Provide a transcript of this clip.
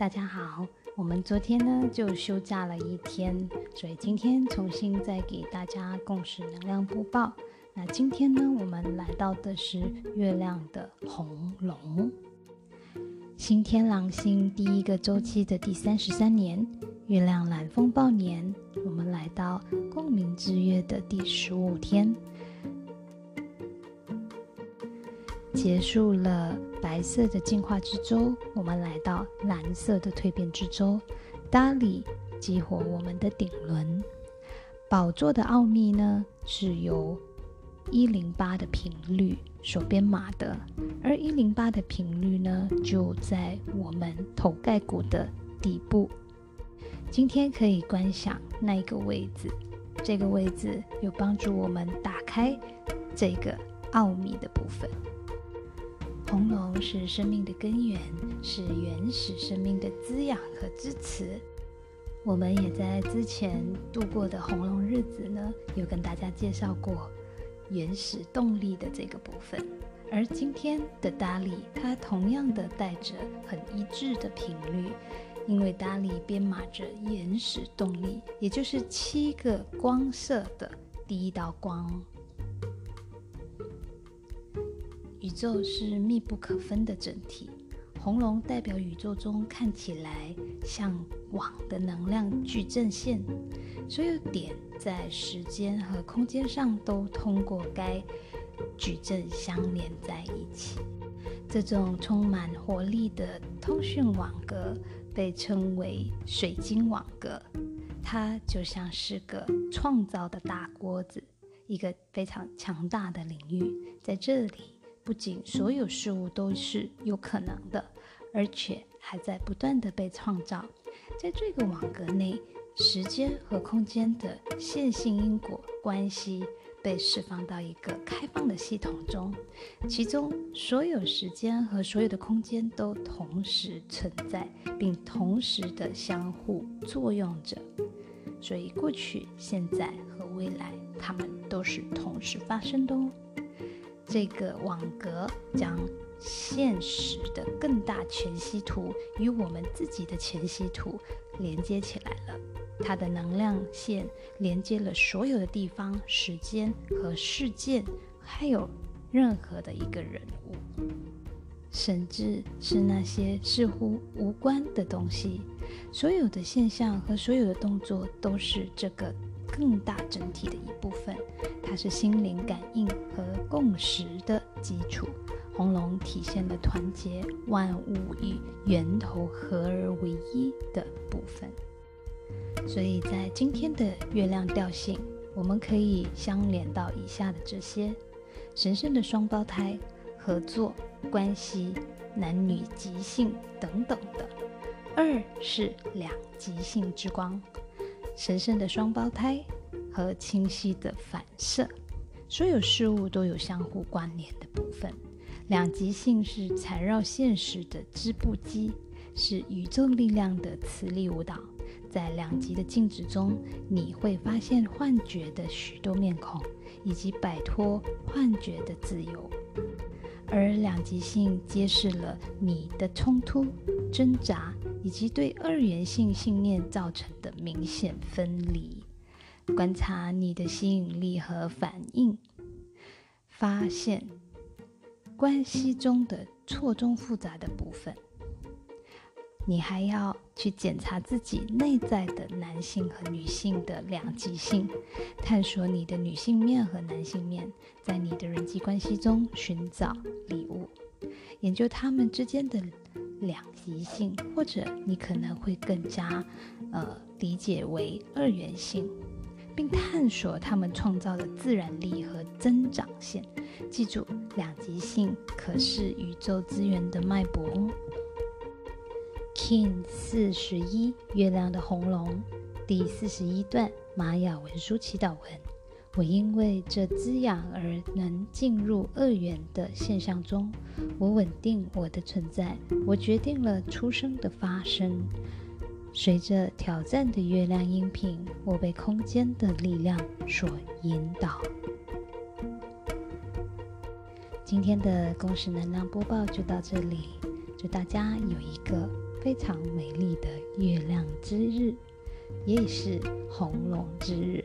大家好，我们昨天呢就休假了一天，所以今天重新再给大家共识能量播报。那今天呢，我们来到的是月亮的红龙，新天狼星第一个周期的第三十三年，月亮蓝风暴年，我们来到共鸣之月的第十五天。结束了白色的进化之舟，我们来到蓝色的蜕变之舟。达里激活我们的顶轮，宝座的奥秘呢，是由一零八的频率所编码的，而一零八的频率呢，就在我们头盖骨的底部。今天可以观想那一个位置，这个位置有帮助我们打开这个奥秘的部分。红龙是生命的根源，是原始生命的滋养和支持。我们也在之前度过的红龙日子呢，有跟大家介绍过原始动力的这个部分。而今天的达里，它同样的带着很一致的频率，因为达里编码着原始动力，也就是七个光色的第一道光。宇宙是密不可分的整体，红龙代表宇宙中看起来像网的能量矩阵线，所有点在时间和空间上都通过该矩阵相连在一起。这种充满活力的通讯网格被称为水晶网格，它就像是个创造的大锅子，一个非常强大的领域，在这里。不仅所有事物都是有可能的，而且还在不断的被创造。在这个网格内，时间和空间的线性因果关系被释放到一个开放的系统中，其中所有时间和所有的空间都同时存在，并同时的相互作用着。所以，过去、现在和未来，它们都是同时发生的哦。这个网格将现实的更大全息图与我们自己的全息图连接起来了。它的能量线连接了所有的地方、时间和事件，还有任何的一个人物，甚至是那些似乎无关的东西。所有的现象和所有的动作都是这个。更大整体的一部分，它是心灵感应和共识的基础。红龙体现了团结万物与源头合而为一的部分。所以在今天的月亮调性，我们可以相连到以下的这些：神圣的双胞胎、合作关系、男女极性等等的。二是两极性之光。神圣的双胞胎和清晰的反射，所有事物都有相互关联的部分。两极性是缠绕现实的织布机，是宇宙力量的磁力舞蹈。在两极的静止中，你会发现幻觉的许多面孔，以及摆脱幻觉的自由。而两极性揭示了你的冲突、挣扎。以及对二元性信念造成的明显分离，观察你的吸引力和反应，发现关系中的错综复杂的部分。你还要去检查自己内在的男性和女性的两极性，探索你的女性面和男性面，在你的人际关系中寻找礼物，研究他们之间的。两极性，或者你可能会更加，呃，理解为二元性，并探索他们创造的自然力和增长线。记住，两极性可是宇宙资源的脉搏哦。King 四十一，月亮的红龙，第四十一段玛雅文书祈祷文。我因为这滋养而能进入二元的现象中，我稳定我的存在，我决定了出生的发生。随着挑战的月亮音频，我被空间的力量所引导。今天的公式能量播报就到这里，祝大家有一个非常美丽的月亮之日，也是红龙之日。